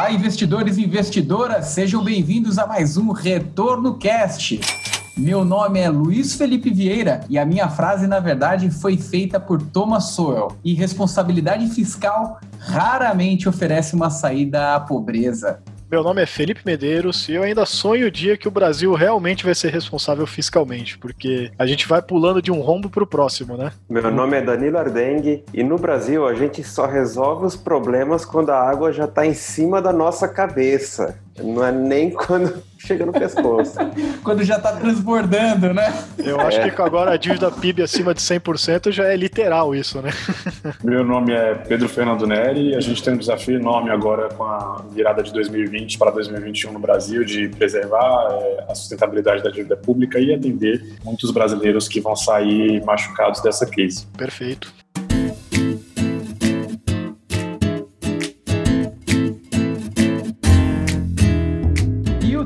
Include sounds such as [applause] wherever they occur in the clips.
Olá, investidores e investidoras, sejam bem-vindos a mais um Retorno Cast. Meu nome é Luiz Felipe Vieira e a minha frase, na verdade, foi feita por Thomas Sowell. E responsabilidade fiscal raramente oferece uma saída à pobreza. Meu nome é Felipe Medeiros e eu ainda sonho o dia que o Brasil realmente vai ser responsável fiscalmente, porque a gente vai pulando de um rombo para o próximo, né? Meu nome é Danilo Ardengue e no Brasil a gente só resolve os problemas quando a água já está em cima da nossa cabeça. Não é nem quando [laughs] chega no pescoço. [laughs] quando já está transbordando, né? Eu acho é. que agora a dívida PIB acima de 100% já é literal isso, né? [laughs] Meu nome é Pedro Fernando Neri e a gente tem um desafio enorme agora com a virada de 2020 para 2021 no Brasil de preservar é, a sustentabilidade da dívida pública e atender muitos brasileiros que vão sair machucados dessa crise. Perfeito.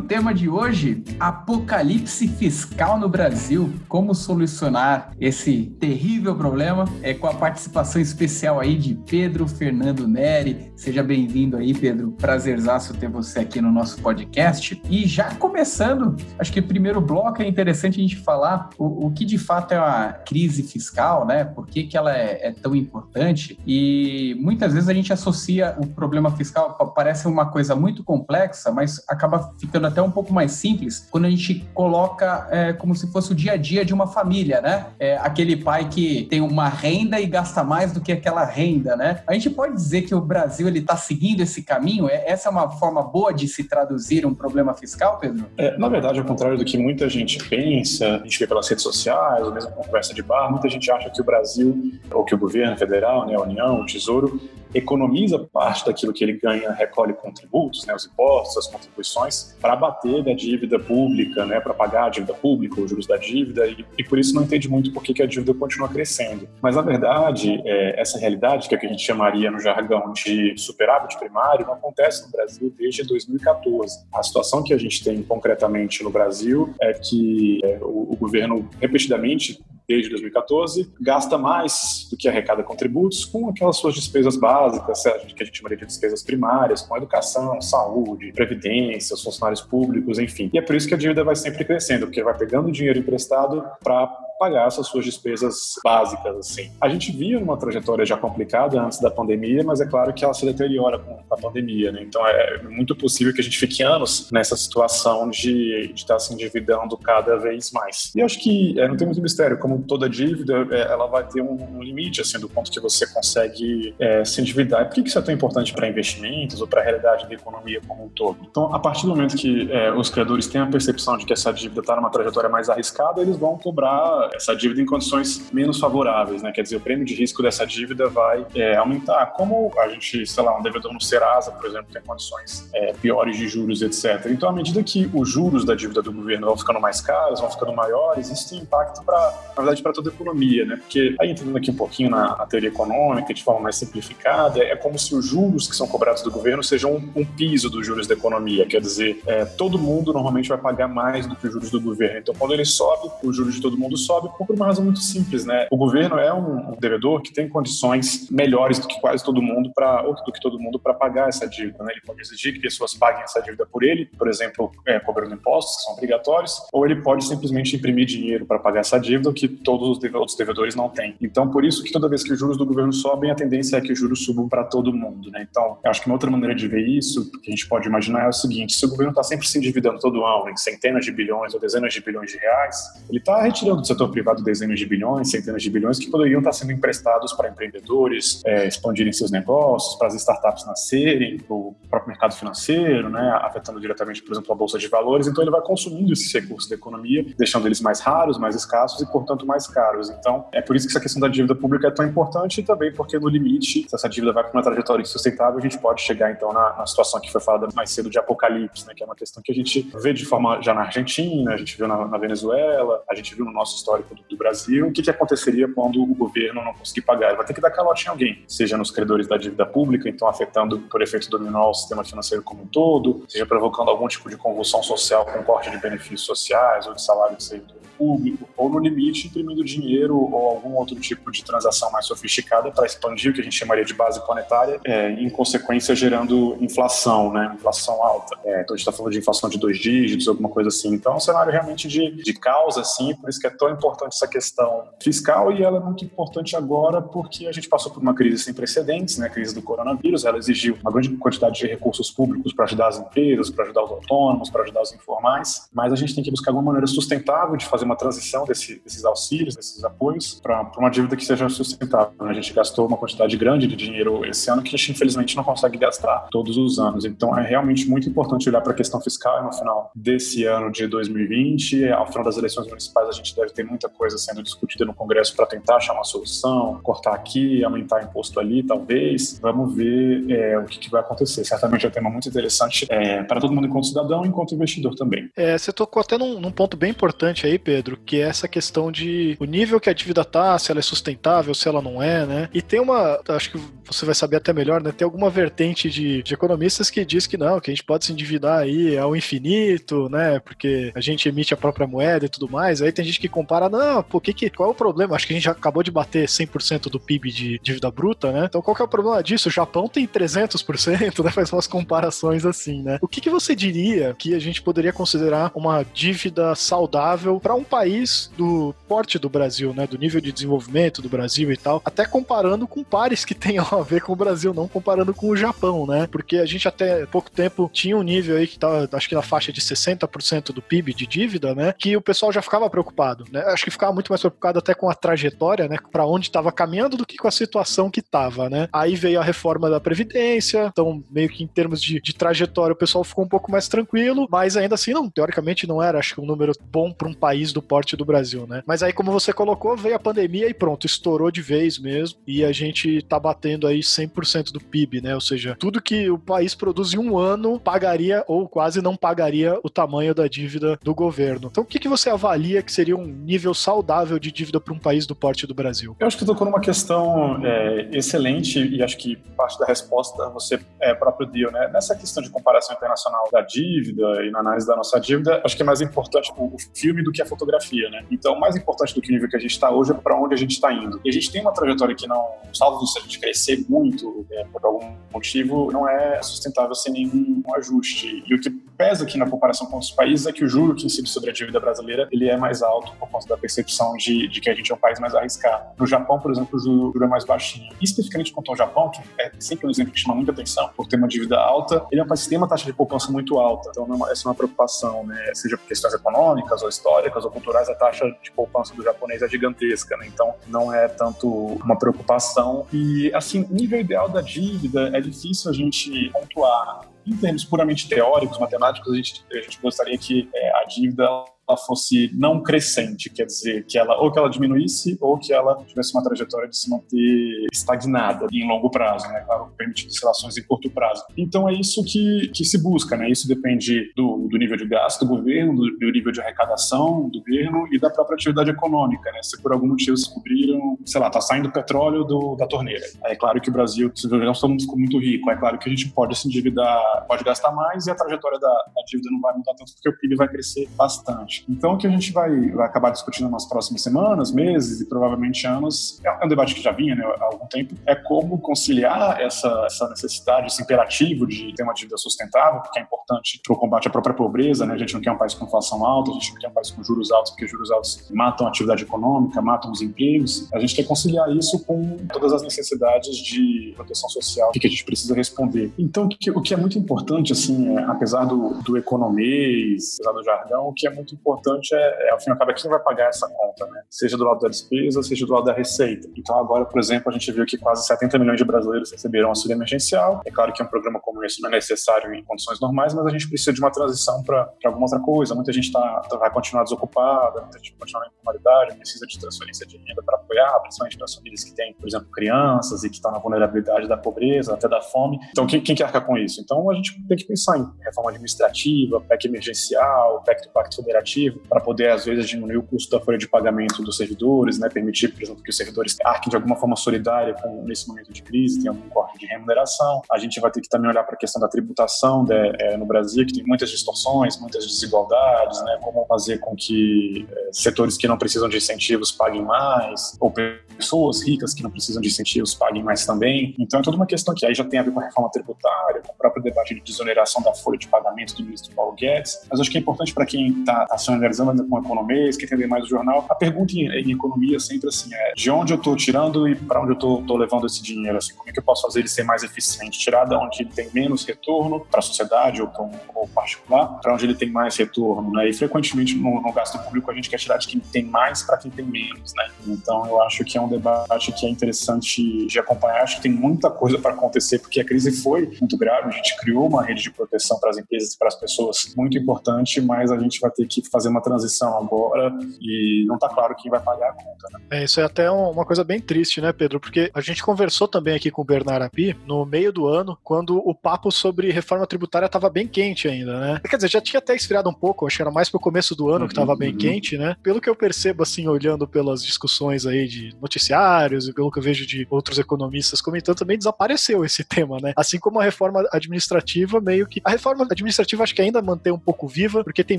Tema de hoje: apocalipse fiscal no Brasil. Como solucionar esse terrível problema? É com a participação especial aí de Pedro Fernando Neri. Seja bem-vindo aí, Pedro. Prazerzaço ter você aqui no nosso podcast. E já começando, acho que o primeiro bloco é interessante a gente falar o, o que de fato é a crise fiscal, né? Por que, que ela é, é tão importante? E muitas vezes a gente associa o problema fiscal, parece uma coisa muito complexa, mas acaba ficando até um pouco mais simples quando a gente coloca é, como se fosse o dia a dia de uma família, né? É, aquele pai que tem uma renda e gasta mais do que aquela renda, né? A gente pode dizer que o Brasil ele está seguindo esse caminho? É, essa é uma forma boa de se traduzir um problema fiscal, Pedro? É, na verdade, ao contrário do que muita gente pensa, a gente vê pelas redes sociais, ou mesmo conversa de bar, muita gente acha que o Brasil, ou que o governo federal, né, a União, o Tesouro, economiza parte daquilo que ele ganha, recolhe contributos, né, os impostos, as contribuições, para bater da dívida pública, né, para pagar a dívida pública, os juros da dívida, e, e por isso não entende muito por que, que a dívida continua crescendo. Mas, na verdade, é, essa realidade, que, é que a gente chamaria no jargão de superávit primário, não acontece no Brasil desde 2014. A situação que a gente tem concretamente no Brasil é que é, o, o governo repetidamente desde 2014, gasta mais do que arrecada com tributos com aquelas suas despesas básicas, que a gente chamaria de despesas primárias, com educação, saúde, previdência, os funcionários públicos, enfim. E é por isso que a dívida vai sempre crescendo, porque vai pegando dinheiro emprestado para pagar essas suas despesas básicas, assim. A gente via uma trajetória já complicada antes da pandemia, mas é claro que ela se deteriora com a pandemia, né? Então é muito possível que a gente fique anos nessa situação de, estar se endividando cada vez mais. E acho que é, não tem muito mistério, como toda dívida, é, ela vai ter um, um, limite, assim, do ponto que você consegue é, se endividar. E por que isso é tão importante para investimentos ou para a realidade da economia como um todo? Então, a partir do momento que é, os criadores têm a percepção de que essa dívida está numa trajetória mais arriscada, eles vão cobrar essa dívida em condições menos favoráveis, né? Quer dizer, o prêmio de risco dessa dívida vai é, aumentar. Como a gente, sei lá, um devedor no Serasa, por exemplo, tem condições é, piores de juros, etc. Então, à medida que os juros da dívida do governo vão ficando mais caros, vão ficando maiores, isso tem impacto para, na verdade, para toda a economia, né? Porque aí entrando aqui um pouquinho na, na, teoria econômica, de forma mais simplificada, é como se os juros que são cobrados do governo sejam um, um piso dos juros da economia. Quer dizer, é, todo mundo normalmente vai pagar mais do que os juros do governo. Então, quando ele sobe, os juros de todo mundo sobe sobe por uma razão muito simples, né? O governo é um, devedor que tem condições melhores do que quase todo mundo para ou do que todo mundo para pagar essa dívida, né? Ele pode exigir que pessoas paguem essa dívida por ele, por exemplo, é, cobrando impostos que são obrigatórios, ou ele pode simplesmente imprimir dinheiro para pagar essa dívida, que todos os outros devedores não têm. Então, por isso que toda vez que os juros do governo sobem, a tendência é que os juros subam para todo mundo, né? Então, acho que uma outra maneira de ver isso, que a gente pode imaginar é o seguinte: se o governo está sempre se endividando todo ano em centenas de bilhões ou dezenas de bilhões de reais, ele está retirando do setor privado dezenas de bilhões, centenas de bilhões que poderiam estar sendo emprestados para empreendedores é, expandirem seus negócios, para as startups nascerem, para o próprio mercado financeiro, né, afetando diretamente, por exemplo, a bolsa de valores. Então ele vai consumindo esses recursos da economia, deixando eles mais raros, mais escassos e, portanto, mais caros. Então é por isso que essa questão da dívida pública é tão importante e também porque no limite, se essa dívida vai para uma trajetória insustentável, a gente pode chegar então na, na situação que foi falada mais cedo de apocalipse, né, que é uma questão que a gente vê de forma já na Argentina, a gente viu na, na Venezuela, a gente viu no nosso histórico do, do Brasil, o que, que aconteceria quando o governo não conseguir pagar? Ele vai ter que dar calote em alguém, seja nos credores da dívida pública, então afetando por efeito dominó o sistema financeiro como um todo, seja provocando algum tipo de convulsão social com corte de benefícios sociais ou de salário de servidores público, ou no limite imprimindo dinheiro ou algum outro tipo de transação mais sofisticada para expandir o que a gente chamaria de base planetária, é, em consequência gerando inflação, né? Inflação alta. É, então a gente está falando de inflação de dois dígitos, alguma coisa assim. Então é um cenário realmente de, de causa, assim, por isso que é tão importante essa questão fiscal e ela é muito importante agora porque a gente passou por uma crise sem precedentes, né? A crise do coronavírus, ela exigiu uma grande quantidade de recursos públicos para ajudar as empresas, para ajudar os autônomos, para ajudar os informais, mas a gente tem que buscar alguma maneira sustentável de fazer uma transição desse, desses auxílios, desses apoios, para uma dívida que seja sustentável. A gente gastou uma quantidade grande de dinheiro esse ano que a gente, infelizmente, não consegue gastar todos os anos. Então, é realmente muito importante olhar para a questão fiscal no final desse ano de 2020. Ao final das eleições municipais, a gente deve ter muita coisa sendo discutida no Congresso para tentar achar uma solução, cortar aqui, aumentar imposto ali, talvez. Vamos ver é, o que, que, vai acontecer. Certamente é um tema muito interessante é, para todo mundo enquanto cidadão e enquanto investidor também. É, você tocou até num, num, ponto bem importante aí, Pedro, que é essa questão de o nível que a dívida tá, se ela é sustentável, se ela não é, né? E tem uma, acho que você vai saber até melhor, né? Tem alguma vertente de, de economistas que diz que não, que a gente pode se endividar aí ao infinito, né? Porque a gente emite a própria moeda e tudo mais. Aí tem gente que compara, não, por que, que qual é o problema? Acho que a gente já acabou de bater 100% do PIB de dívida bruta, né? Então qual que é o problema disso? O Japão tem 300%, [laughs] né? Faz umas comparações assim, né? O que, que você diria que a gente poderia considerar uma dívida saudável para um país do porte do Brasil, né? Do nível de desenvolvimento do Brasil e tal, até comparando com pares que tenham a ver com o Brasil, não comparando com o Japão, né? Porque a gente até pouco tempo tinha um nível aí que tá, acho que na faixa de 60% do PIB de dívida, né? Que o pessoal já ficava preocupado, né? Acho que ficava muito mais preocupado até com a trajetória, né? Para onde estava caminhando do que com a situação que estava, né? Aí veio a reforma da Previdência, então meio que em termos de, de trajetória o pessoal ficou um pouco mais tranquilo, mas ainda assim, não, teoricamente não era, acho que um número bom para um país do porte do Brasil, né? Mas aí, como você colocou, veio a pandemia e pronto, estourou de vez mesmo, e a gente tá batendo aí 100% do PIB, né? Ou seja, tudo que o país produz em um ano pagaria ou quase não pagaria o tamanho da dívida do governo. Então, o que, que você avalia que seria um nível saudável de dívida para um país do porte do Brasil? Eu acho que tocou numa questão é, excelente e acho que parte da resposta você é, próprio deu, né? Nessa questão de comparação internacional da dívida e na análise da nossa dívida, acho que é mais importante o, filme do que a fotografia, né? Então, mais importante do que o nível que a gente está hoje é para onde a gente está indo. E a gente tem uma trajetória que não, salvo se a gente crescer muito é, por algum motivo, não é sustentável sem nenhum ajuste. E o que pesa aqui na comparação com outros países é que o juro que incide sobre a dívida brasileira ele é mais alto por conta da percepção de, de que a gente é um país mais arriscado. No Japão, por exemplo, o juro é mais baixinho. E especificamente quanto ao Japão, que é sempre um exemplo que chama muita atenção por ter uma dívida alta, ele é um país que tem uma taxa de poupança muito alta. Então, é essa é uma preocupação, né? seja por questões econômicas ou históricas ou culturais, a taxa de poupança do japonês é gigantesca. Né? Então, não é tanto uma preocupação. E, assim, nível ideal da dívida é difícil a gente pontuar em termos puramente teóricos, matemáticos, a gente, a gente gostaria que é, a dívida ela fosse não crescente, quer dizer, que ela ou que ela diminuísse ou que ela tivesse uma trajetória de se manter estagnada em longo prazo, né? Claro, permitindo oscilações em curto prazo. Então é isso que, que se busca, né? Isso depende do, do nível de gasto do governo, do, do, nível de arrecadação do governo e da própria atividade econômica, né? Se por algum motivo descobriram, sei lá, tá saindo petróleo do, da torneira. É claro que o Brasil, se nós ficou muito rico, é claro que a gente pode se endividar, pode gastar mais e a trajetória da, da dívida não vai mudar tanto porque o PIB vai crescer bastante. Então, o que a gente vai, vai acabar discutindo nas próximas semanas, meses e provavelmente anos, é um debate que já vinha né, há algum tempo, é como conciliar essa, essa necessidade, esse imperativo de ter uma dívida sustentável, porque é importante para o combate à própria pobreza, né? A gente não quer um país com inflação alta, a gente não quer um país com juros altos, porque juros altos matam a atividade econômica, matam os empregos. A gente quer conciliar isso com todas as necessidades de proteção social que a gente precisa responder. Então, o que, é muito importante, assim, é, apesar do, do economês, apesar do jargão, o que é muito importante é, é ao fim e ao cabo, é quem vai pagar essa conta, né? Seja do lado da despesa, seja do lado da receita. Então, agora, por exemplo, a gente viu que quase 70 milhões de brasileiros receberam auxílio emergencial. É claro que um programa como esse não é necessário em condições normais, mas a gente precisa de uma transição para alguma outra coisa. Muita gente tá, tá, vai continuar desocupada, muita gente vai continuar na informalidade, precisa de transferência de renda para apoiar, principalmente para as famílias que têm, por exemplo, crianças e que estão na vulnerabilidade da pobreza, até da fome. Então, quem, quem quer arcar com isso? Então, a gente tem que pensar em reforma administrativa, PEC emergencial, PEC do Pacto Federativo para poder, às vezes, diminuir o custo da folha de pagamento dos servidores, né? permitir, por exemplo, que os servidores arquem de alguma forma solidária com, nesse momento de crise, tem algum corte de remuneração. A gente vai ter que também olhar para a questão da tributação de, é, no Brasil, que tem muitas distorções, muitas desigualdades, né? como fazer com que é, setores que não precisam de incentivos paguem mais, ou pessoas ricas que não precisam de incentivos paguem mais também. Então é toda uma questão que aí já tem a ver com a reforma tributária, com o próprio debate de desoneração da folha de pagamento do ministro Paulo Guedes. Mas acho que é importante para quem está tá se analisando com economia, que entender mais o jornal, a pergunta em, em economia sempre assim é de onde eu estou tirando e para onde eu estou levando esse dinheiro? Assim, como é que eu posso fazer ele ser mais eficiente? Tirar da onde ele tem menos retorno para a sociedade ou para um ou particular, para onde ele tem mais retorno, né? E frequentemente no, no gasto público a gente quer tirar de quem tem mais para quem tem menos, né? Então eu acho que é um debate que é interessante de acompanhar. Acho que tem muita coisa para acontecer porque a crise foi muito grave. A gente criou uma rede de proteção para as empresas e para as pessoas muito importante, mas a gente vai ter que fazer uma transição agora e não está claro quem vai pagar a conta. Né? É, isso é até uma coisa bem triste, né, Pedro? Porque a gente conversou também aqui com o Bernard Api no meio do ano, quando o papo sobre reforma tributária estava bem quente ainda, né? Quer dizer, já tinha até esfriado um pouco, acho que era mais pro começo do ano que estava bem uhum. quente, né? Pelo que eu percebo, assim, olhando pelas discussões aí de noticiários e pelo que eu vejo de outros economistas comentando, também desapareceu esse [laughs] tema, né? Assim como a reforma administrativa, meio que. A reforma administrativa acho que ainda mantém um pouco viva, porque tem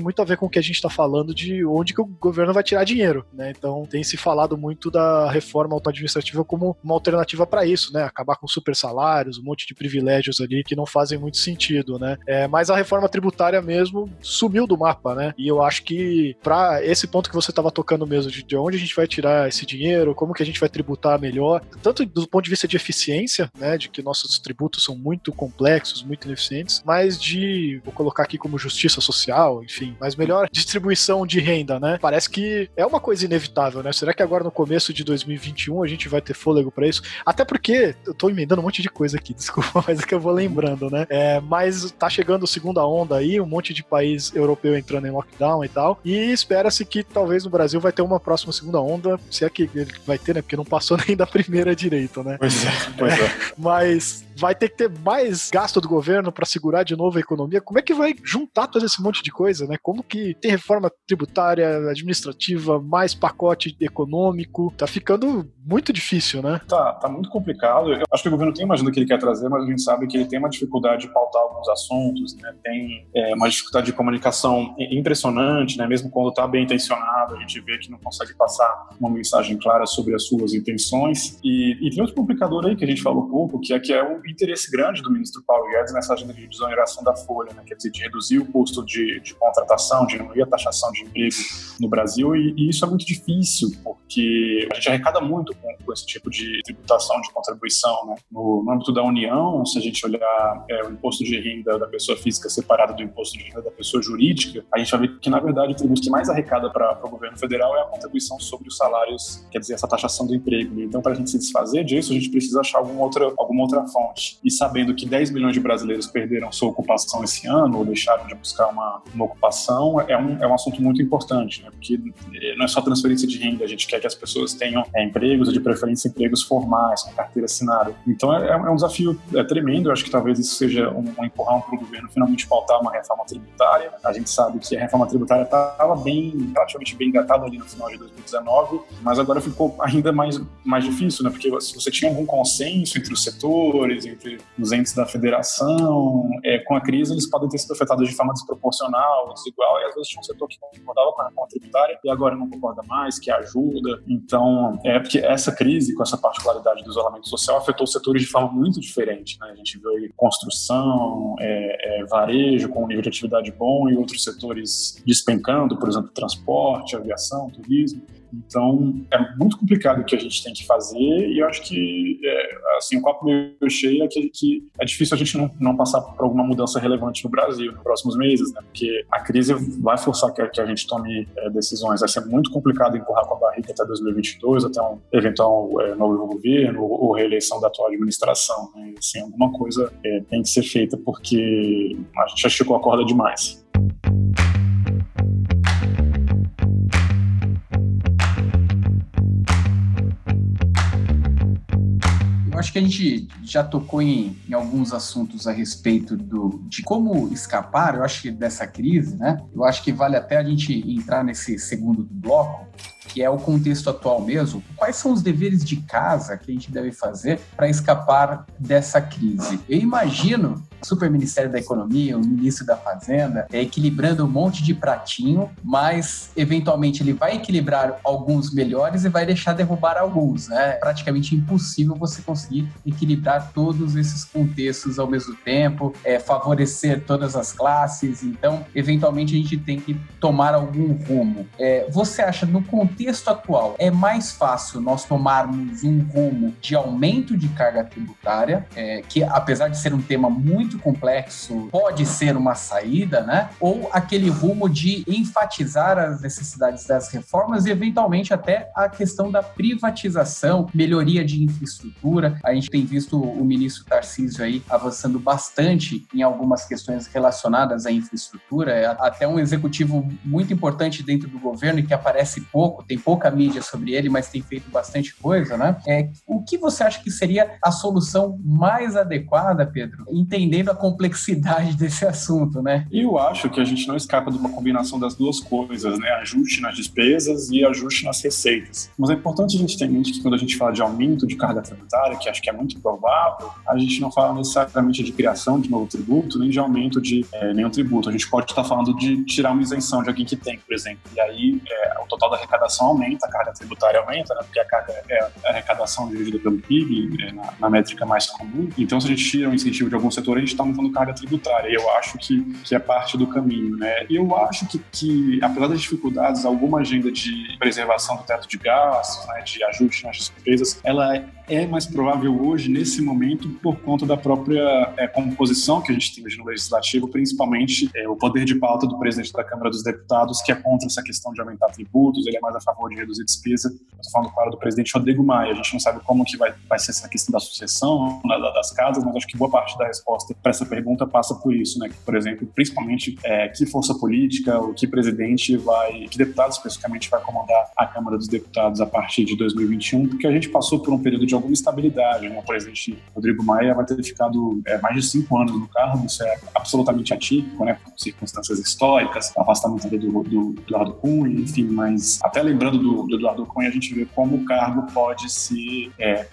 muito a ver com o que a gente está falando de onde que o governo vai tirar dinheiro, né? Então tem se falado muito da reforma administrativa como uma alternativa para isso, né? Acabar com super salários, um monte de privilégios ali que não fazem muito sentido, né? É, mas a reforma tributária mesmo sumiu do mapa, né? E eu acho que para esse ponto que você estava tocando mesmo, de, de onde a gente vai tirar esse dinheiro, como que a gente vai tributar melhor, tanto do ponto de vista de eficiência, né? De que nossos tributos são muito complexos, muito ineficientes, mas de, vou colocar aqui como justiça social, enfim, mas melhor distribuição de renda, né? Parece que é uma coisa inevitável, né? Será que agora no começo de 2021 a gente vai ter fôlego para isso? Até porque eu tô emendando um monte de coisa aqui, [laughs] desculpa, mas é que eu vou lembrando, né? É, mas tá chegando segunda onda aí, um monte de país europeu entrando em lockdown e tal, e espera-se que talvez no Brasil vai ter uma próxima segunda onda, se é que ele vai ter, né? Porque não passou [laughs] nem da primeira direito, né? Pois é, pois é. [laughs] mas vai ter que ter mais gasto do governo para segurar de novo a economia. Como é que vai juntar todo esse monte de coisa, né? Como que tem reforma tributária, administrativa, mais pacote econômico? Tá ficando muito difícil, né? Tá, tá muito complicado. Eu acho que o governo tem uma agenda que ele quer trazer, mas a gente sabe que ele tem uma dificuldade de pautar alguns assuntos, né? Tem é, uma dificuldade de comunicação impressionante, né? Mesmo quando tá bem intencionado, a gente vê que não consegue passar uma mensagem clara sobre as suas intenções. E, e tem outro complicador aí que a gente falou pouco, que é que é o interesse grande do ministro Paulo Guedes nessa agenda de desoneração da folha, né? quer dizer, de reduzir o custo de, de contratação, diminuir a taxação de emprego no Brasil, e, e, isso é muito difícil, porque a gente arrecada muito com, com esse tipo de tributação, de contribuição. Né? No, no, âmbito da União, se a gente olhar é, o imposto de renda da pessoa física separado do imposto de renda da pessoa jurídica, a gente vai ver que, na verdade, o tributo que mais arrecada para o governo federal é a contribuição sobre os salários, quer dizer, essa taxação do emprego. Então, para a gente se desfazer disso, a gente precisa achar alguma outra, alguma outra fonte e sabendo que 10 milhões de brasileiros perderam sua ocupação esse ano ou deixaram de buscar uma, uma ocupação, é um, é um assunto muito importante, né? porque eh, não é só transferência de renda, a gente quer que as pessoas tenham é, empregos, de preferência empregos formais, com carteira assinada. Então é, é um desafio é, tremendo, eu acho que talvez isso seja um, um empurrão para o governo finalmente pautar uma reforma tributária. A gente sabe que a reforma tributária estava bem, relativamente bem engatada ali no final de 2019, mas agora ficou ainda mais, mais difícil, né? porque você tinha algum consenso entre os setores, entre os entes da federação, é, com a crise eles podem ter sido afetados de forma desproporcional, desigual, e às vezes tinha um setor que concordava com a reforma tributária e agora não concorda mais, que ajuda. Então, é porque essa crise, com essa particularidade do isolamento social, afetou setores de forma muito diferente. Né? A gente viu aí construção, é, é, varejo com um nível de atividade bom e outros setores despencando, por exemplo, transporte, aviação, turismo. Então, é muito complicado o que a gente tem que fazer e eu acho que, é, assim, o copo meio cheio é que, que, é difícil a gente não, não passar por alguma mudança relevante no Brasil nos próximos meses, né? Porque a crise vai forçar que, que a gente tome é, decisões. Vai ser muito complicado empurrar com a barriga até 2022, até um eventual é, novo governo ou, ou, reeleição da atual administração. Né? Assim, alguma coisa é, tem que ser feita porque a gente já esticou a corda demais. Eu acho que a gente já tocou em, em alguns assuntos a respeito do, de como escapar, eu acho que dessa crise, né? Eu acho que vale até a gente entrar nesse segundo bloco, que é o contexto atual mesmo, quais são os deveres de casa que a gente deve fazer para escapar dessa crise? Eu imagino o Super Ministério da Economia, o Ministro da Fazenda, é, equilibrando um monte de pratinho, mas eventualmente ele vai equilibrar alguns melhores e vai deixar derrubar alguns, né? É praticamente impossível você conseguir equilibrar todos esses contextos ao mesmo tempo, é, favorecer todas as classes, então eventualmente a gente tem que tomar algum rumo. É, você acha no contexto atual é mais fácil nós tomarmos um rumo de aumento de carga tributária, é, que apesar de ser um tema muito muito complexo pode ser uma saída, né? Ou aquele rumo de enfatizar as necessidades das reformas e, eventualmente, até a questão da privatização, melhoria de infraestrutura. A gente tem visto o ministro Tarcísio aí avançando bastante em algumas questões relacionadas à infraestrutura, é até um executivo muito importante dentro do governo e que aparece pouco, tem pouca mídia sobre ele, mas tem feito bastante coisa, né? É, o que você acha que seria a solução mais adequada, Pedro? Entendendo a complexidade [laughs] desse assunto, né? Eu acho que a gente não escapa de uma combinação das duas coisas, né? Ajuste nas despesas e ajuste nas receitas. Mas é importante a gente ter em mente que quando a gente fala de aumento de carga tributária, que acho que é muito provável, a gente não fala necessariamente de criação de novo tributo, nem de aumento de é, nenhum tributo. A gente pode estar falando de tirar uma isenção de alguém que tem, por exemplo. E aí é, o total da arrecadação aumenta, a carga tributária aumenta, né? Porque a carga é a arrecadação dividida pelo PIB, é, na, na métrica mais comum. Então, se a gente tira um incentivo de algum setor, a gente está aumentando carga tributária. Eu acho que, que é parte do caminho, né? E eu acho que, que, apesar das dificuldades, alguma agenda de preservação do teto de gastos, né, de ajuste nas despesas, ela é mais provável hoje, nesse momento, por conta da própria é, composição que a gente tem hoje no Legislativo, principalmente é, o poder de pauta do presidente da Câmara dos Deputados, que é contra essa questão de aumentar tributos, ele é mais a favor de reduzir despesa. estou falando, claro, do presidente Rodrigo Maia. A gente não sabe como que vai, vai ser essa questão da sucessão né, das casas, mas acho que boa parte da resposta para essa pergunta passa por isso, né? Que, por exemplo, principalmente, é, que força política, o que presidente vai, que deputado especificamente vai comandar a Câmara dos Deputados a partir de 2021, porque a gente passou por um período de alguma estabilidade. Né? O presidente Rodrigo Maia vai ter ficado é, mais de cinco anos no cargo, isso é absolutamente atípico, né? Circunstâncias históricas, afastamento do, do, do Eduardo Cunha, enfim, mas até lembrando do, do, Eduardo Cunha, a gente vê como o cargo pode se é,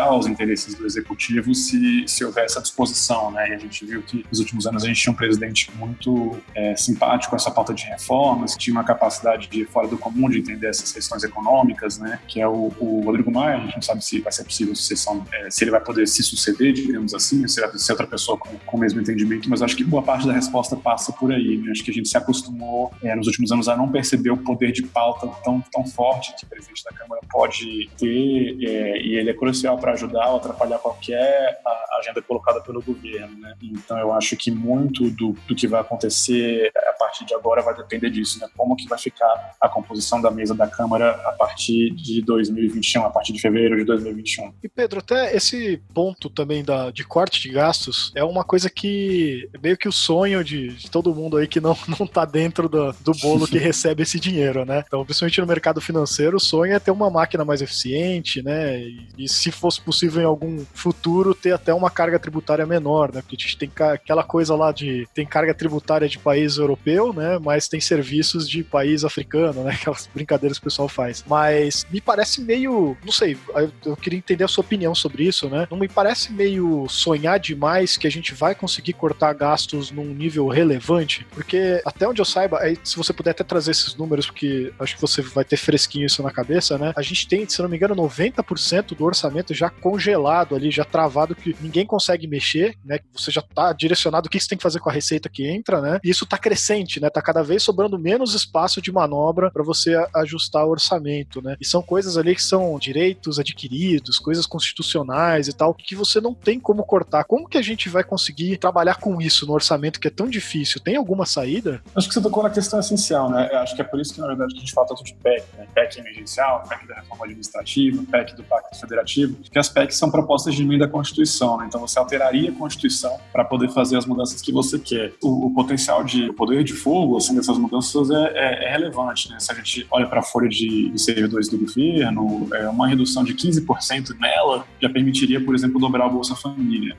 aos interesses do executivo se, se houver essa disposição, né? E a gente viu que nos últimos anos a gente tinha um presidente muito é, simpático com essa pauta de reformas, tinha uma capacidade de fora do comum de entender essas questões econômicas, né? Que é o, o Rodrigo Maia, a gente não sabe se vai ser possível sucessão, é, se ele vai poder se suceder, digamos assim, se vai ser outra pessoa com, com o mesmo entendimento, mas acho que boa parte da resposta passa por aí, né? Acho que a gente se acostumou é, nos últimos anos a não perceber o poder de pauta tão, tão forte que o presidente da Câmara pode ter, é, e ele é crucial para ajudar ou atrapalhar qualquer agenda colocada pelo governo, né? Então eu acho que muito do, do que vai acontecer a partir de agora vai depender disso, né? Como que vai ficar a composição da mesa da Câmara a partir de 2021, a partir de fevereiro de 2021. E Pedro, até esse ponto também da, de corte de gastos é uma coisa que é meio que o sonho de, de todo mundo aí que não, [laughs] não tá dentro do, do bolo que [laughs] recebe esse dinheiro, né? Então, principalmente no mercado financeiro, o sonho é ter uma máquina mais eficiente, né? E, e se fosse possível em algum futuro ter até uma carga tributária menor, né? Porque a gente tem aquela coisa lá de tem carga tributária de país europeu, né? Mas tem serviços de país africano, né? [laughs] Aquelas brincadeiras que o pessoal faz. Mas me parece meio, não sei, eu queria entender a sua opinião sobre isso, né? Não me parece meio sonhar demais que a gente vai conseguir cortar gastos num nível relevante? Porque até onde eu saiba, aí, se você puder até trazer esses números, porque acho que você vai ter fresquinho isso na cabeça, né? A gente tem, se não me engano, 90% do orçamento já congelado ali, já travado, que ninguém consegue mexer, né? Você já tá direcionado o que você tem que fazer com a receita que entra, né? E isso tá crescente, né? Tá cada vez sobrando menos espaço de manobra para você ajustar o orçamento, né? E são coisas ali que são direitos adquiridos, coisas constitucionais e tal, que você não tem como cortar. Como que a gente vai conseguir trabalhar com isso no orçamento que é tão difícil? Tem alguma saída? Acho que você tocou na questão essencial, né? Acho que é por isso que, na verdade, a gente fala tanto de PEC, né? PEC emergencial, PEC da reforma administrativa, PEC do Pacto Federativo, que as PECs são propostas de emenda à Constituição, né? Então você alteraria a Constituição para poder fazer as mudanças que você quer. O, o potencial de o poder de de fogo assim, dessas mudanças é, é, é relevante. Né? Se a gente olha para a folha de, de, servidores do governo, é, uma redução de 15% nela já permitiria, por exemplo, dobrar a Bolsa Família.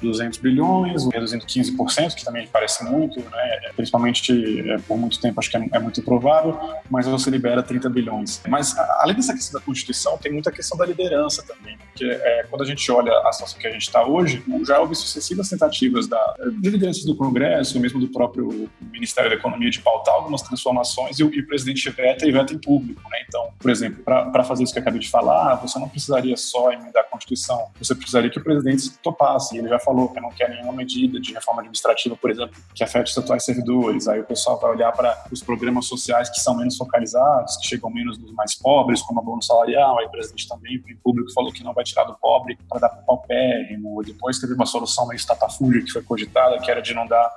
200 bilhões, reduzindo 15%, que também parece muito, né? principalmente é, por muito tempo acho que é, é, muito provável, mas você libera 30 bilhões. Mas além dessa questão da Constituição, tem muita questão da liderança também, porque é, quando a gente olha a situação que a gente está hoje, já houve sucessivas tentativas da, de lideranças do Congresso, mesmo do próprio Ministério da Economia, de pautar algumas transformações e o, e o presidente veta e veta em público. Né? Então, por exemplo, para fazer isso que eu acabei de falar, você não precisaria só emendar a Constituição, você precisaria que o presidente topasse. Ele já falou que não quer nenhuma medida de reforma administrativa, por exemplo, que afete os atuais servidores. Aí o pessoal vai olhar para os programas sociais que são menos focalizados, que chegam menos dos mais pobres, como a bônus salarial. Aí o presidente também, em público, falou que não vai tirar do pobre para dar para o paupérrimo. Depois teve uma solução meio estapafúrdia que foi cogitada, que era de não dar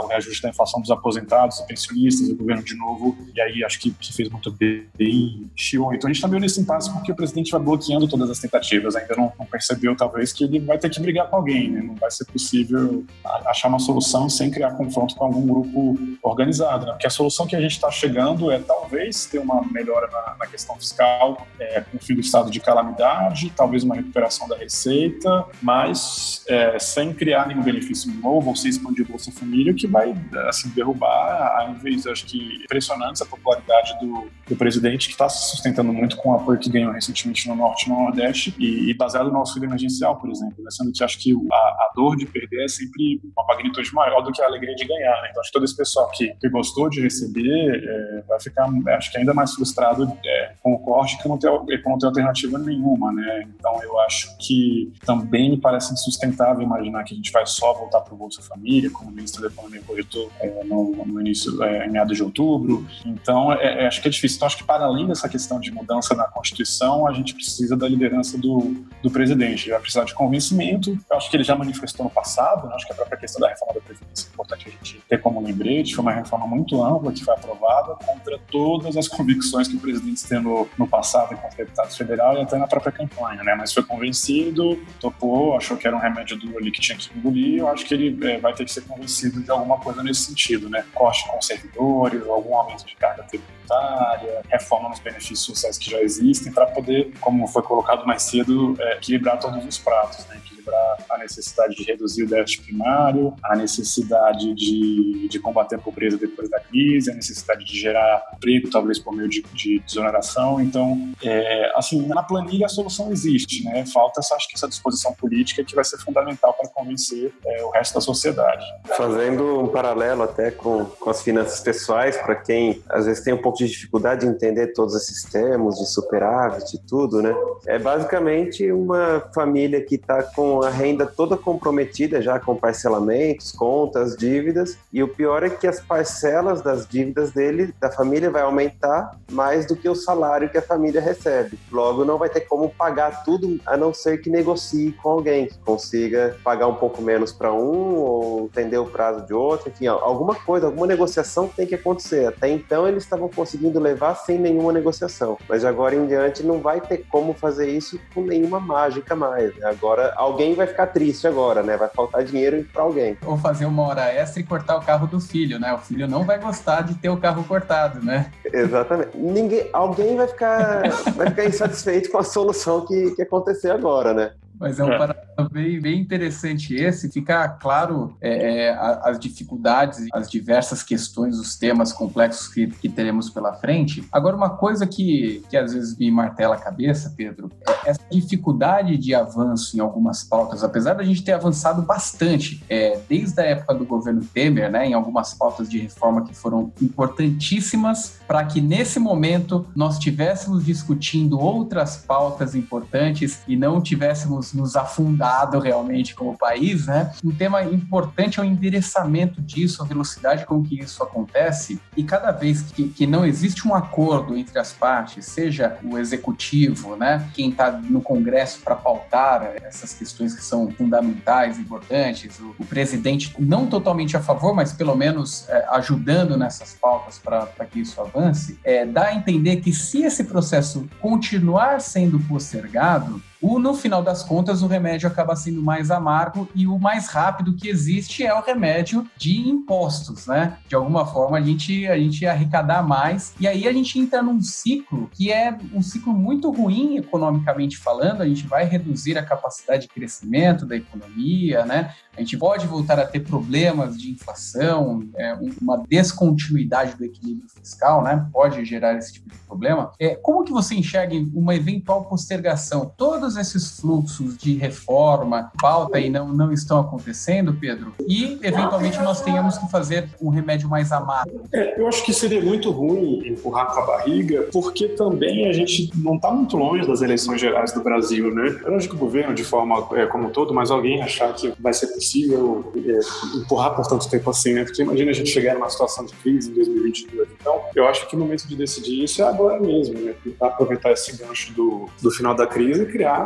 o reajuste da inflação dos aposentados e pensionistas, o governo de novo, e aí acho que, que fez muito bem, chiou. Então a gente está meio nesse impasse porque o presidente vai bloqueando todas as tentativas, ainda não, não percebeu, talvez, que ele vai ter que brigar com alguém, né? Não vai ser possível achar uma solução sem criar confronto com algum grupo organizado, né? porque a solução que a gente está chegando é talvez ter uma melhora na, na questão fiscal, é, com o fim do estado de calamidade, talvez uma recuperação da receita, mas é, sem criar nenhum benefício novo ou sem expandir Bolsa Família, que vai assim, derrubar a níveis, acho que, impressionantes a popularidade do, do presidente, que está se sustentando muito com o apoio que ganhou recentemente no Norte e no Nordeste, e, e baseado no auxílio emergencial, por exemplo, né? sendo que acho que a, a dor de perder é sempre uma magnitude maior do que a alegria de ganhar. Né? Então, acho que todo esse pessoal que, que gostou de receber é, vai ficar, acho que ainda mais frustrado é, com o corte que não tem, que não tem alternativa nenhuma. Né? Então, eu acho que também me parece insustentável imaginar que a gente vai só voltar para o Bolsa Família, como o ministro da Economia cogitou é, no, no, início, é, em meados de outubro. Então, é, é, acho que é difícil. Então, acho que para além dessa questão de mudança na Constituição, a gente precisa da liderança do, do presidente. Vai precisar de convencimento. Eu acho que ele já manifestou no passado, né? acho que a própria questão da reforma da Previdência é importante a gente ter como lembrete, foi uma reforma muito ampla que foi aprovada contra todas as convicções que o presidente tem no, no passado com os deputados federais e até na própria campanha, né? mas foi convencido, topou, achou que era um remédio duro ali que tinha que engolir, eu acho que ele é, vai ter que ser convencido de alguma coisa nesse sentido, né? Corte com servidores, algum aumento de carga tributária, reforma nos benefícios sociais que já existem, para poder, como foi colocado mais cedo, é, equilibrar todos os pratos, né? Equilibrar a necessidade de reduzir o déficit primário, a necessidade de, de combater a pobreza depois da crise, a necessidade de gerar emprego, talvez por meio de, de desoneração. Então, é, assim, na planilha a solução existe, né? Falta, essa, acho que, essa disposição política que vai ser fundamental para convencer é, o resto da sociedade. Fazendo um paralelo até com, com as finanças pessoais, para quem às vezes tem um pouco de dificuldade de entender todos esses termos de superávit e tudo, né? É basicamente uma família que está com a renda toda comprometida já com parcelamentos, contas, dívidas, e o pior é que as parcelas das dívidas dele, da família, vai aumentar mais do que o salário que a família recebe. Logo, não vai ter como pagar tudo, a não ser que negocie com alguém, que consiga pagar um pouco menos para um ou entender o prazo de outro, enfim, alguma coisa, alguma negociação tem que acontecer. Até então, eles estavam conseguindo levar sem nenhuma negociação, mas agora em diante não vai ter como fazer isso com nenhuma mágica mais. Agora, alguém alguém vai ficar triste agora, né? Vai faltar dinheiro para alguém. Ou fazer uma hora extra e cortar o carro do filho, né? O filho não vai gostar de ter o carro cortado, né? Exatamente. Ninguém, alguém vai ficar, vai ficar insatisfeito com a solução que, que acontecer agora, né? Mas é um é. bem, bem interessante esse. Fica claro é, é as dificuldades, as diversas questões, os temas complexos que, que teremos pela frente. Agora, uma coisa que, que às vezes me martela a cabeça, Pedro, é essa dificuldade de avanço em algumas pautas, apesar da gente ter avançado bastante é, desde a época do governo Temer, né, em algumas pautas de reforma que foram importantíssimas para que nesse momento nós estivéssemos discutindo outras pautas importantes e não tivéssemos nos afundado realmente como país, né? Um tema importante é o endereçamento disso, a velocidade com que isso acontece. E cada vez que, que não existe um acordo entre as partes, seja o executivo, né? Quem está no Congresso para pautar essas questões que são fundamentais, importantes, o, o presidente não totalmente a favor, mas pelo menos é, ajudando nessas pautas para que isso avance, é, dá a entender que se esse processo continuar sendo postergado, o, no final das contas o remédio acaba sendo mais amargo e o mais rápido que existe é o remédio de impostos, né? De alguma forma a gente, a gente arrecadar mais e aí a gente entra num ciclo que é um ciclo muito ruim economicamente falando, a gente vai reduzir a capacidade de crescimento da economia, né? A gente pode voltar a ter problemas de inflação, é, uma descontinuidade do equilíbrio fiscal, né? Pode gerar esse tipo de problema. É, como que você enxerga uma eventual postergação? Todos esses fluxos de reforma, pauta aí não, não estão acontecendo, Pedro? E, eventualmente, nós tenhamos que fazer um remédio mais amargo. É, eu acho que seria muito ruim empurrar com a barriga, porque também a gente não está muito longe das eleições gerais do Brasil, né? Eu não o governo de forma é, como um todo, mas alguém achar que vai ser possível é, empurrar por tanto tempo assim, né? Porque imagina a gente chegar numa situação de crise em 2022. Então, eu acho que o momento de decidir isso é agora mesmo, né? Tentar aproveitar esse gancho do, do final da crise e criar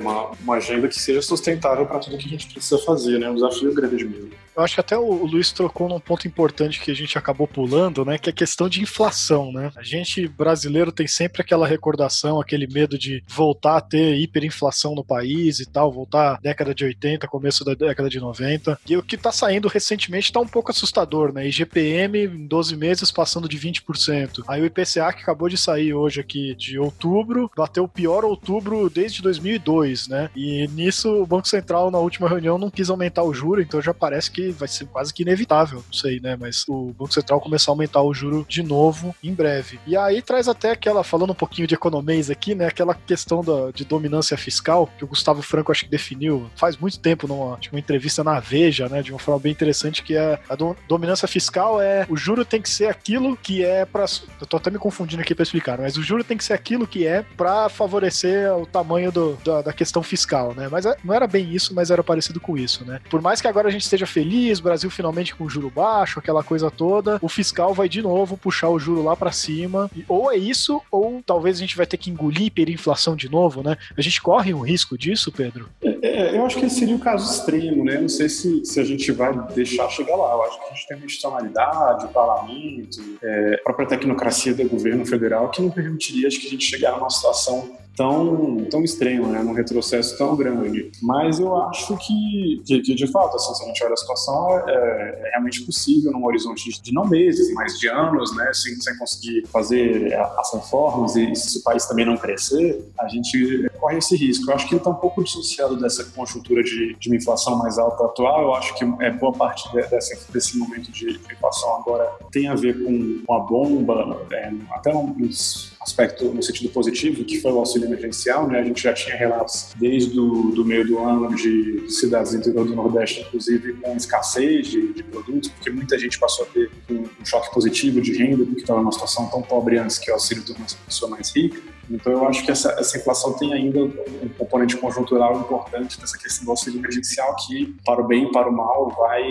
uma, uma agenda que seja sustentável para tudo que a gente precisa fazer, né? Um desafio grande mesmo. Eu acho que até o Luiz trocou num ponto importante que a gente acabou pulando, né? Que é a questão de inflação, né? A gente brasileiro tem sempre aquela recordação, aquele medo de voltar a ter hiperinflação no país e tal, voltar década de 80, começo da década de 90. E o que tá saindo recentemente tá um pouco assustador, né? IGPM em 12 meses passando de 20%. Aí o IPCA que acabou de sair hoje aqui de outubro, bateu o pior outubro desde 2002, né? E nisso o Banco Central na última reunião não quis aumentar o juro, então já parece que vai ser quase que inevitável, não sei, né? Mas o Banco Central começar a aumentar o juro de novo em breve. E aí traz até aquela, falando um pouquinho de economês aqui, né? Aquela questão da, de dominância fiscal que o Gustavo Franco acho que definiu faz muito tempo numa uma entrevista na Veja, né? De uma forma bem interessante, que é a do, dominância fiscal é o juro tem que ser aquilo que é para Eu tô até me confundindo aqui para explicar, mas o juro tem que ser aquilo que é para favorecer o tamanho do, da, da, questão fiscal, né? Mas é, não era bem isso, mas era parecido com isso, né? Por mais que agora a gente esteja feliz feliz, Brasil finalmente com juro baixo, aquela coisa toda, o fiscal vai de novo puxar o juro lá para cima. Ou é isso, ou talvez a gente vai ter que engolir hiperinflação de novo, né? A gente corre um risco disso, Pedro? É, é, eu acho que esse seria o caso extremo, né? Não sei se, se a gente vai deixar chegar lá. Eu acho que a gente tem uma institucionalidade, o parlamento, é, a própria tecnocracia do governo federal que não permitiria acho que a gente chegar numa situação tão, tão extremo, né, num retrocesso tão grande. Mas eu acho que, que, que de fato, assim, se a gente olha a situação, é, é realmente possível num horizonte de, não meses, mas de anos, né, sem, sem conseguir fazer as reformas e se o país também não crescer, a gente corre esse risco. Eu acho que ele está um pouco dissociado dessa conjuntura de, de uma inflação mais alta atual. Eu acho que é boa parte de, dessa, desse momento de inflação agora tem a ver com, com a bomba, é, até uns aspecto no sentido positivo, que foi o auxílio emergencial, né? A gente já tinha relatos desde o do meio do ano de cidades do interior do Nordeste, inclusive com escassez de, de produtos, porque muita gente passou a ter um, um choque positivo de renda, porque estava numa situação tão pobre antes que o auxílio tornou a pessoa mais rica. Então, eu acho que essa, essa inflação tem ainda um componente conjuntural importante dessa questão do auxílio emergencial que, para o bem e para o mal, vai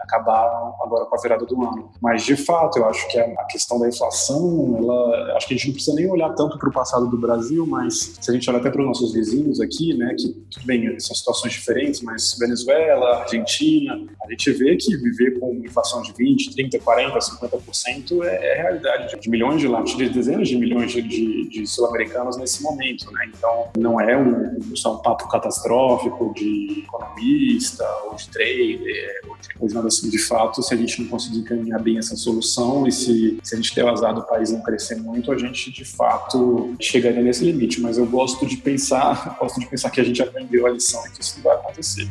acabar agora com a virada do ano. Mas, de fato, eu acho que a questão da inflação, ela, acho que a gente não precisa nem olhar tanto para o passado do Brasil, mas se a gente olhar até para os nossos vizinhos aqui, né, que, tudo bem, são situações diferentes, mas Venezuela, Argentina, a gente vê que viver com inflação de 20, 30, 40, 50% é, é realidade de milhões de lá, de dezenas de milhões de, de, de americanos nesse momento, né? Então, não é um, só um papo catastrófico de economista ou de trader ou de coisa nada assim. De fato, se a gente não conseguir encaminhar bem essa solução e se, se a gente der o azar do país não crescer muito, a gente, de fato, chegaria nesse limite. Mas eu gosto de pensar, [laughs] gosto de pensar que a gente aprendeu a lição e que isso não vai acontecer.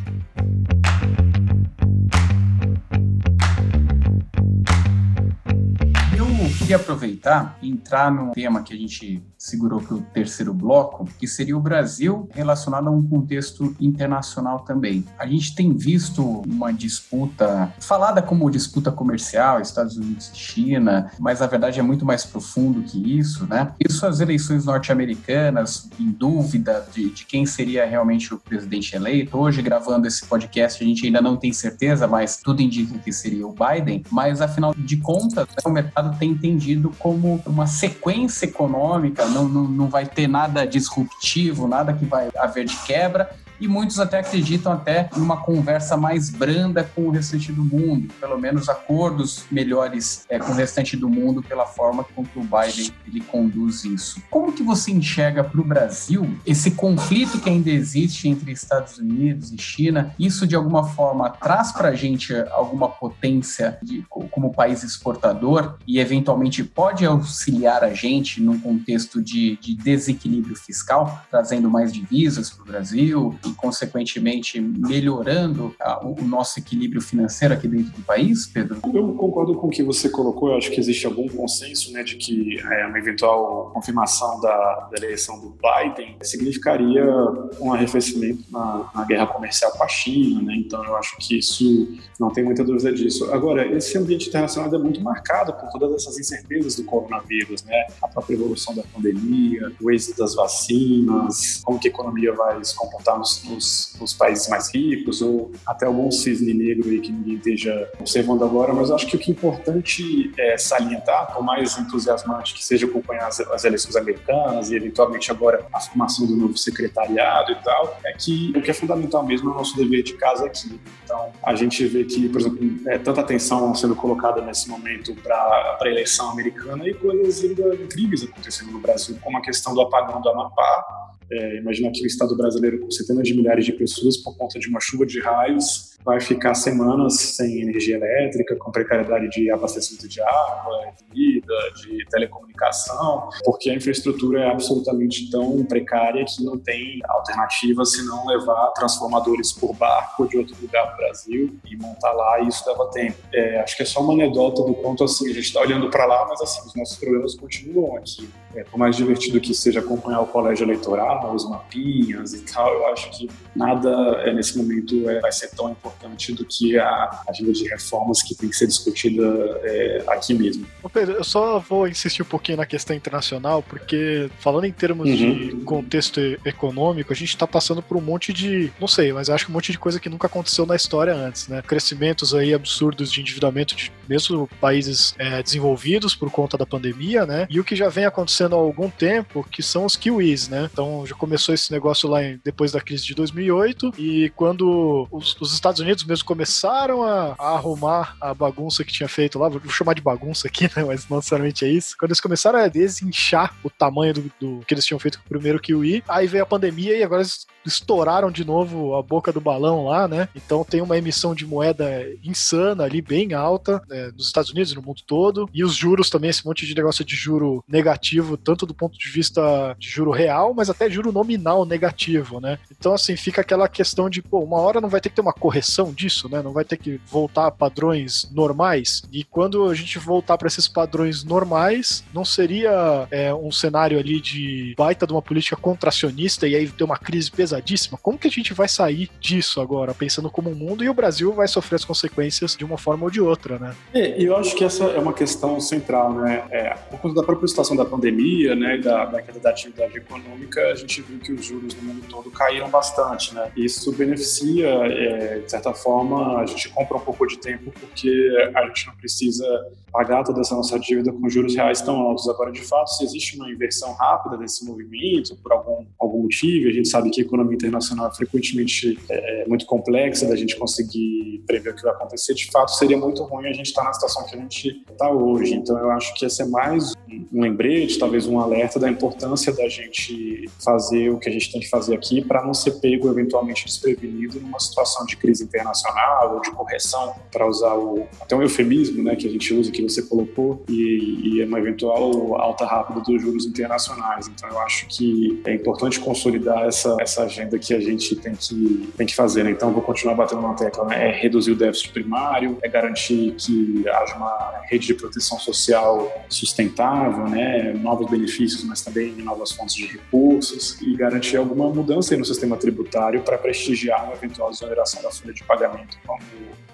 Queria aproveitar e entrar no tema que a gente segurou para o terceiro bloco, que seria o Brasil relacionado a um contexto internacional também. A gente tem visto uma disputa, falada como disputa comercial, Estados Unidos e China, mas na verdade é muito mais profundo que isso, né? Isso as eleições norte-americanas, em dúvida de, de quem seria realmente o presidente eleito. Hoje, gravando esse podcast, a gente ainda não tem certeza, mas tudo indica que seria o Biden. Mas afinal de contas, o mercado tem entendido como uma sequência econômica não, não, não vai ter nada disruptivo, nada que vai haver de quebra, e muitos até acreditam até em uma conversa mais branda com o restante do mundo, pelo menos acordos melhores é, com o restante do mundo pela forma como o Biden ele conduz isso. Como que você enxerga para o Brasil esse conflito que ainda existe entre Estados Unidos e China? Isso de alguma forma traz para a gente alguma potência de, como país exportador e eventualmente pode auxiliar a gente num contexto de, de desequilíbrio fiscal, trazendo mais divisas para o Brasil e, consequentemente, melhorando a, o nosso equilíbrio financeiro aqui dentro do país, Pedro? Eu concordo com o que você colocou. Eu acho que existe algum consenso né, de que é, uma eventual confirmação da, da, eleição do Biden significaria um arrefecimento na, na guerra comercial com a China. Né? Então, eu acho que isso não tem muita dúvida disso. Agora, esse ambiente internacional é muito marcado por todas essas incertezas do coronavírus, né? A própria evolução da pandemia, o êxito das vacinas, como que a economia vai se comportar nos, nos, nos países mais ricos, ou até algum cisne negro aí que ninguém esteja observando agora, mas eu acho que o que é importante é salientar, por mais entusiasmante que seja acompanhar as, as eleições americanas e eventualmente agora a formação do novo secretariado e tal, é que o que é fundamental mesmo é o nosso dever de casa aqui. Então, a gente vê que, por exemplo, é, tanta atenção sendo colocada nesse momento para a eleição americana e coisas ainda incríveis acontecendo no Brasil, como a questão do apagão do Amapá. É, imagina aqui o Estado brasileiro com centenas de milhares de pessoas por conta de uma chuva de raios vai ficar semanas sem energia elétrica, com precariedade de abastecimento de água, de vida, de telecomunicação, porque a infraestrutura é absolutamente tão precária que não tem alternativa senão levar transformadores por barco de outro lugar do Brasil e montar lá, e isso leva tempo. É, acho que é só uma anedota do quanto assim, a gente está olhando para lá, mas assim, os nossos problemas continuam aqui. É, por mais divertido que seja acompanhar o colégio eleitoral, os mapinhas e tal, eu acho que nada é, nesse momento é, vai ser tão importante importante do que a agenda de reformas que tem que ser discutida é, aqui mesmo. Pedro, eu só vou insistir um pouquinho na questão internacional, porque falando em termos uhum. de contexto econômico, a gente está passando por um monte de, não sei, mas acho que um monte de coisa que nunca aconteceu na história antes, né? Crescimentos aí absurdos de endividamento de mesmo países é, desenvolvidos por conta da pandemia, né? E o que já vem acontecendo há algum tempo, que são os kiwis, né? Então já começou esse negócio lá em, depois da crise de 2008 e quando os, os Estados Unidos mesmo começaram a, a, arrumar a bagunça que tinha feito lá, vou chamar de bagunça aqui, [laughs] né? Mas não necessariamente é isso. Quando eles começaram a desinchar o tamanho do, do que eles tinham feito com o primeiro Kiwi, aí veio a pandemia e agora eles estouraram de novo a boca do balão lá, né? Então tem uma emissão de moeda insana ali, bem alta, né, nos Estados Unidos e no mundo todo. E os juros também, esse monte de negócio de juro negativo, tanto do ponto de vista de juro real, mas até juro nominal negativo, né? Então, assim, fica aquela questão de, pô, uma hora não vai ter que ter uma correção disso, né? Não vai ter que voltar a padrões normais. E quando a gente voltar para esses padrões normais, não seria é, um cenário ali de baita de uma política contracionista e aí ter uma crise pesadíssima? Como que a gente vai sair disso agora, pensando como um mundo, e o Brasil vai sofrer as consequências de uma forma ou de outra, né? É, eu acho que essa é uma questão central, né? É, por conta da própria situação da pandemia, né, da, da queda da atividade econômica, a gente viu que os juros no mundo todo caíram bastante, né? Isso beneficia, é, de certa forma, forma, a gente compra um pouco de tempo porque a gente não precisa pagar toda essa nossa dívida com juros reais tão altos. Agora, de fato, se existe uma inversão rápida desse movimento, por algum, algum motivo, a gente sabe que a economia internacional é frequentemente é, muito complexa da gente conseguir prever o que vai acontecer, de fato, seria muito ruim a gente estar na situação que a gente está hoje. Então, eu acho que esse é mais um lembrete, talvez um alerta da importância da gente fazer o que a gente tem que fazer aqui para não ser pego eventualmente desprevenido numa situação de crise internacional ou de correção, para usar o, até um eufemismo né, que a gente usa, que você colocou, e, e uma eventual alta rápida dos juros internacionais. Então, eu acho que é importante consolidar essa, essa agenda que a gente tem que, tem que fazer. Né? Então, vou continuar batendo na tecla, né? é reduzir o déficit primário, é garantir que haja uma rede de proteção social sustentável, né? novos benefícios, mas também novas fontes de recursos, e garantir alguma mudança no sistema tributário para prestigiar uma eventual exoneração da folha de pagamento, como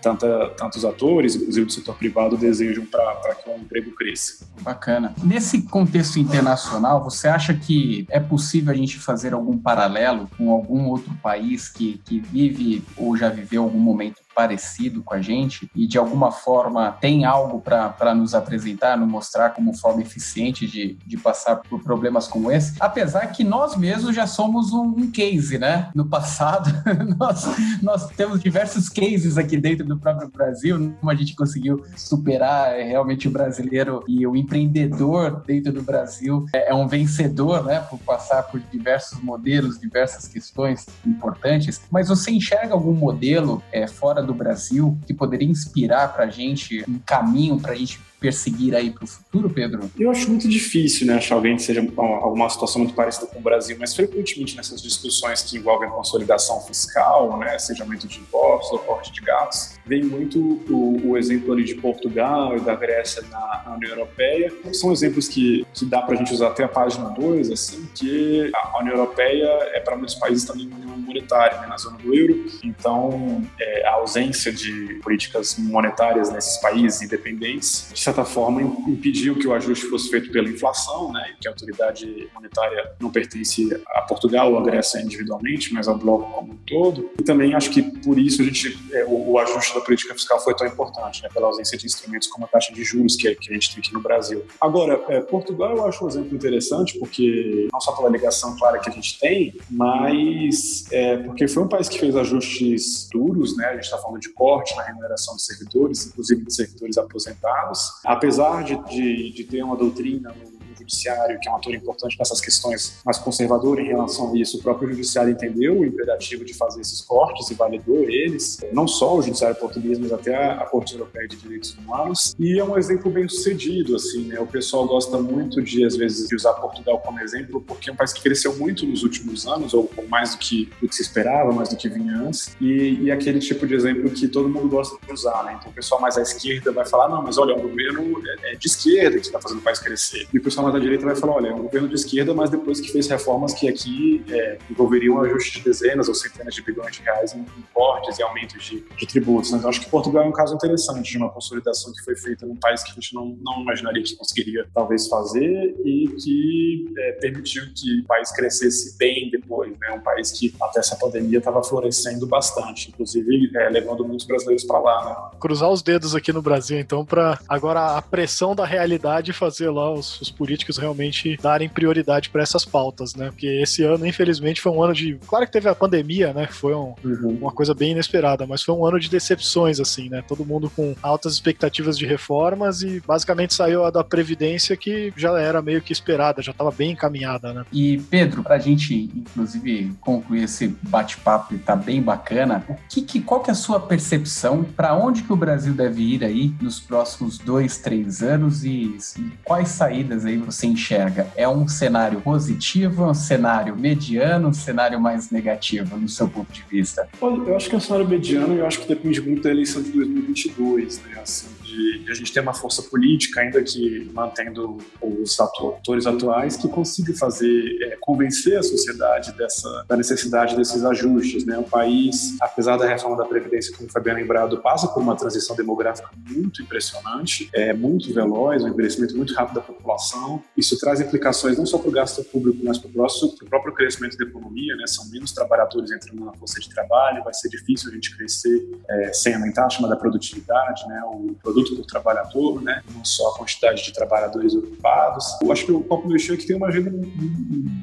tanta, tantos atores, inclusive do setor privado, desejam para que o emprego cresça. Bacana. Nesse contexto internacional, você acha que é possível a gente fazer algum paralelo com algum outro país que, que vive ou já viveu algum momento parecido com a gente e de alguma forma tem algo para nos apresentar, nos mostrar como forma eficiente de, de passar por problemas como esse, apesar que nós mesmos já somos um, um case, né? No passado, [laughs] nós, nós temos diversos cases aqui dentro do próprio Brasil, como a gente conseguiu superar é, realmente o brasileiro e o empreendedor dentro do Brasil é, é um vencedor, né? Por passar por diversos modelos, diversas questões importantes. Mas você enxerga algum modelo é, fora do Brasil que poderia inspirar para a gente um caminho para a gente perseguir aí para o futuro, Pedro? Eu acho muito difícil, né, achar alguém que seja alguma situação muito parecida com o Brasil, mas frequentemente nessas discussões que envolvem consolidação fiscal, né, seja aumento de impostos ou corte de gastos, vem muito o, o, exemplo ali de Portugal e da Grécia na, na União Europeia. São exemplos que, que dá para a gente usar até a página 2, assim, que a União Europeia é para muitos países também uma monetária, né, na zona do euro, então é, a ausência de políticas monetárias nesses países independentes certa forma, impediu que o ajuste fosse feito pela inflação, né, que a autoridade monetária não pertence a Portugal ou a Grécia individualmente, mas ao bloco como um todo. E também acho que por isso a gente, é, o, o, ajuste da política fiscal foi tão importante, né, pela ausência de instrumentos como a taxa de juros que, que a gente tem aqui no Brasil. Agora, é, Portugal eu acho um exemplo interessante, porque não só pela ligação clara que a gente tem, mas é, porque foi um país que fez ajustes duros, né, a gente está falando de corte na remuneração de servidores, inclusive de servidores aposentados, apesar de, de, de ter uma doutrina no judiciário, que é um ator importante nessas questões mais conservador em relação a isso, o próprio judiciário entendeu o imperativo de fazer esses cortes e validou eles, não só o judiciário português, mas até a Corte Europeia de Direitos Humanos. E é um exemplo bem sucedido, assim, né? O pessoal gosta muito de, às vezes, de usar Portugal como exemplo, porque é um país que cresceu muito nos últimos anos, ou, mais do que, do que se esperava, mais do que vinha antes, e, e aquele tipo de exemplo que todo mundo gosta de usar, né? Então o pessoal mais à esquerda vai falar, não, mas olha, o governo é, é de esquerda que está fazendo o país crescer. E o pessoal mais à direita vai falar, olha, é um governo de esquerda, mas depois que fez reformas que aqui é, envolveriam ajuste de dezenas ou centenas de bilhões de reais em cortes e aumentos de, de tributos. Então, acho que Portugal é um caso interessante de uma consolidação que foi feita num país que a gente não, não imaginaria que conseguiria talvez fazer e que é, permitiu que o país crescesse bem depois, né? Um país que até essa pandemia estava florescendo bastante, inclusive é, levando muitos brasileiros para lá, né? Cruzar os dedos aqui no Brasil, então, para agora a pressão da realidade fazer lá os, os políticos realmente darem prioridade para essas pautas, né? Porque esse ano, infelizmente, foi um ano de. Claro que teve a pandemia, né? Foi um, uhum. uma coisa bem inesperada, mas foi um ano de decepções, assim, né? Todo mundo com altas expectativas de reformas e basicamente saiu a da Previdência que já era meio que esperada, já estava bem encaminhada, né? E, Pedro, para a gente, inclusive, concluir esse bate-papo e tá bem bacana, o que, que qual que é a sua percepção para onde que o Brasil deve ir aí nos próximos dois, três anos e, e quais saídas aí você enxerga? É um cenário positivo, é um cenário mediano, um cenário mais negativo, no seu ponto de vista? Olha, eu acho que é um cenário mediano e eu acho que depende muito da eleição de 2022, né? Assim, de, de, a gente ter uma força política, ainda que mantendo os atores atuais, que consiga fazer, é, convencer a sociedade dessa, da necessidade desses ajustes. Né? O país, apesar da reforma da Previdência, como foi bem lembrado, passa por uma transição demográfica muito impressionante, é muito veloz, um envelhecimento muito rápido da população. Isso traz implicações não só para o gasto público, mas para o próprio crescimento da economia. Né? São menos trabalhadores entrando na força de trabalho, vai ser difícil a gente crescer é, sem aumentar a chama da produtividade, né? o produto por trabalhador, né? não só a quantidade de trabalhadores ocupados. Eu acho que o Copo do Cheque tem uma agenda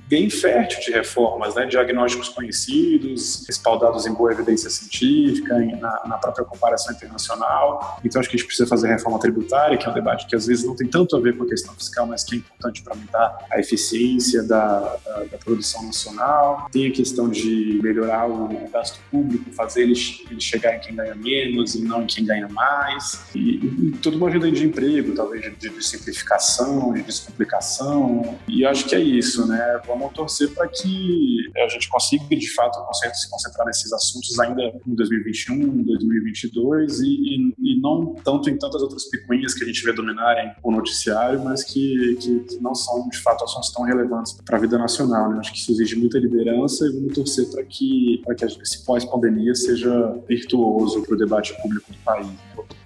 bem fértil de reformas, né? diagnósticos conhecidos, respaldados em boa evidência científica, na, na própria comparação internacional. Então, acho que a gente precisa fazer reforma tributária, que é um debate que às vezes não tem tanto a ver com a questão fiscal, mas que é importante para aumentar a eficiência da, da, da, produção nacional. Tem a questão de melhorar o gasto público, fazer ele, ele chegar em quem ganha menos e não em quem ganha mais. E, toda uma agenda de emprego, talvez de, de, simplificação, de descomplicação. E acho que é isso, né? Vamos torcer para que a gente consiga, de fato, se concentrar nesses assuntos ainda em 2021, 2022 e, e, e não tanto em tantas outras picuinhas que a gente vê dominarem o noticiário, mas que, que, que não são, de fato, assuntos tão relevantes para a vida nacional, né? Acho que isso exige muita liderança e vamos torcer para que, que esse pós-pandemia seja virtuoso para o debate público do país.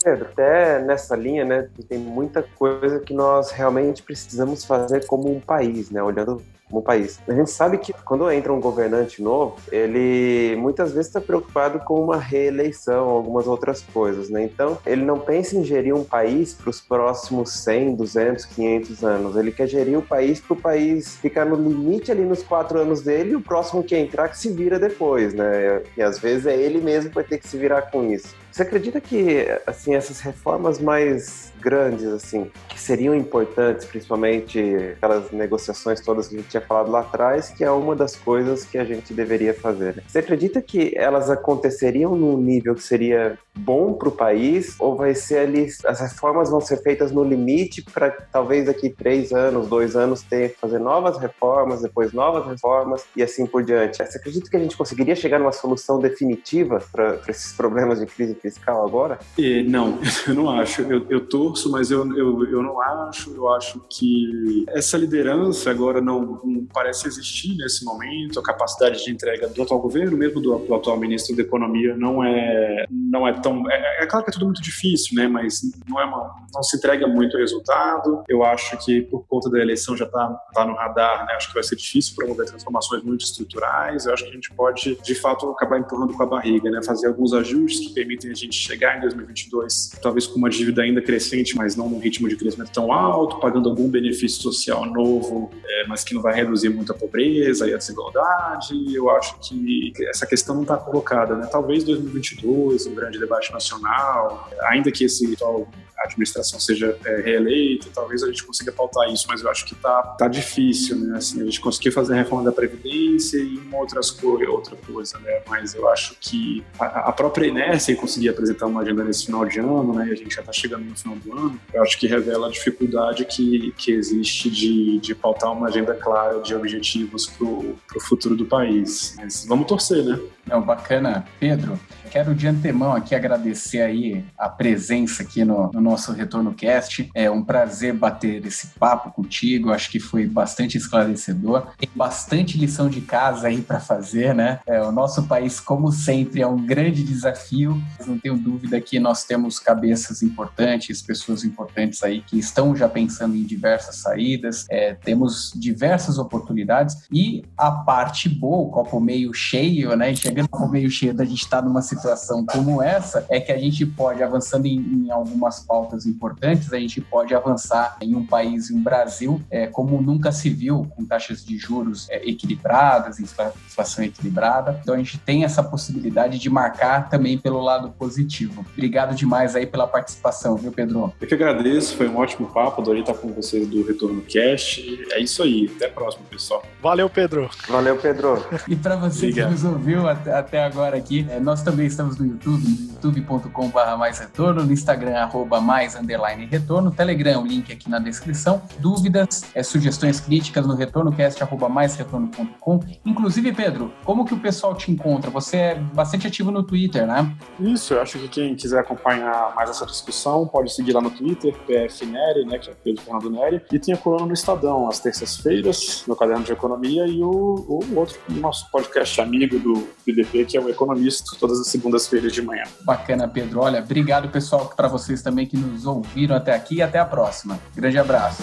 Pedro, até nessa linha, né, tem muita coisa que nós realmente precisamos fazer como um país, né, olhando como país. A gente sabe que quando entra um governante novo, ele muitas vezes está preocupado com uma reeleição, algumas outras coisas, né? Então, ele não pensa em gerir um país para os próximos 100, 200, 500 anos. Ele quer gerir o país para o país ficar no limite ali nos quatro anos dele e o próximo que entrar que se vira depois, né? E às vezes é ele mesmo que vai ter que se virar com isso. Você acredita que assim essas reformas mais grandes assim que seriam importantes, principalmente aquelas negociações todas que a gente tinha falado lá atrás, que é uma das coisas que a gente deveria fazer. Né? Você acredita que elas aconteceriam num nível que seria bom para o país ou vai ser ali as reformas vão ser feitas no limite para talvez daqui três anos, dois anos ter que fazer novas reformas, depois novas reformas e assim por diante? Você acredita que a gente conseguiria chegar numa solução definitiva para esses problemas de crise fiscal agora? E, não, [laughs] eu não acho. Eu, eu torço, mas eu, eu, eu não acho. Eu acho que essa liderança agora não, não parece existir nesse momento. A capacidade de entrega do atual governo, mesmo do, do atual ministro da Economia, não é, não é tão. É, é, claro que é tudo muito difícil, né? Mas não, é uma, não se entrega muito resultado. Eu acho que por conta da eleição já está tá no radar, né? Acho que vai ser difícil promover transformações muito estruturais. Eu acho que a gente pode, de fato, acabar empurrando com a barriga, né? Fazer alguns ajustes que permitem a gente chegar em 2022, talvez com uma dívida ainda crescente, mas não num ritmo de crescimento tão alto, pagando algum benefício social novo, é, mas que não vai reduzir muito a pobreza e a desigualdade. Eu acho que essa questão não está colocada, né? Talvez 2022, um grande debate nacional, ainda que esse atual a administração seja é, reeleita, talvez a gente consiga pautar isso, mas eu acho que tá, tá difícil, né? Assim, a gente conseguir fazer a reforma da Previdência e uma outras co outra coisa, né? Mas eu acho que a, a própria inércia em conseguir apresentar uma agenda nesse final de ano, né? E a gente já está chegando no final do ano, eu acho que revela a dificuldade que, que existe de, de pautar uma agenda clara de objetivos para o futuro do país. Mas vamos torcer, né? Não, bacana. Pedro, quero de antemão aqui agradecer aí a presença aqui no, no, nosso Retorno Cast. É um prazer bater esse papo contigo. Acho que foi bastante esclarecedor. Tem bastante lição de casa aí para fazer, né? É, o nosso país, como sempre, é um grande desafio. Não tenho dúvida que nós temos cabeças importantes, pessoas importantes aí que estão já pensando em diversas saídas. É, temos diversas oportunidades e a parte boa, o copo meio cheio, né? Chegando ao meio cheio da gente estar tá numa situação como essa, é que a gente pode, avançando em, em algumas pautas importantes, a gente pode avançar em um país, em um Brasil, é, como nunca se viu, com taxas de juros é, equilibradas, inflação equilibrada. Então a gente tem essa possibilidade de marcar também pelo lado positivo. Obrigado demais aí pela participação, viu, Pedro? Eu que agradeço, foi um ótimo papo, adorei estar com vocês do Retorno Cast. É isso aí, até a próxima, pessoal. Valeu, Pedro. Valeu, Pedro. E para você Obrigado. que nos ouviu até, até agora aqui, é, nós também estamos no YouTube, youtube.com.br mais retorno, no Instagram, arroba mais underline retorno, Telegram, o link aqui na descrição. Dúvidas, é, sugestões críticas no retornocast, arroba mais retorno.com. Inclusive, Pedro, como que o pessoal te encontra? Você é bastante ativo no Twitter, né? Isso, eu acho que quem quiser acompanhar mais essa discussão pode seguir lá no Twitter, PF Neri, né, que é Pedro Fernando Neri, e tem a coluna no Estadão, às terças-feiras, no Caderno de Economia, e o, o outro, nosso podcast amigo do PDP, que é o Economista, todas as segundas-feiras de manhã. Bacana, Pedro. Olha, obrigado, pessoal, para vocês também que nos ouviram até aqui e até a próxima. Grande abraço.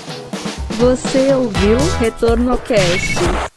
Você ouviu Retorno Cast.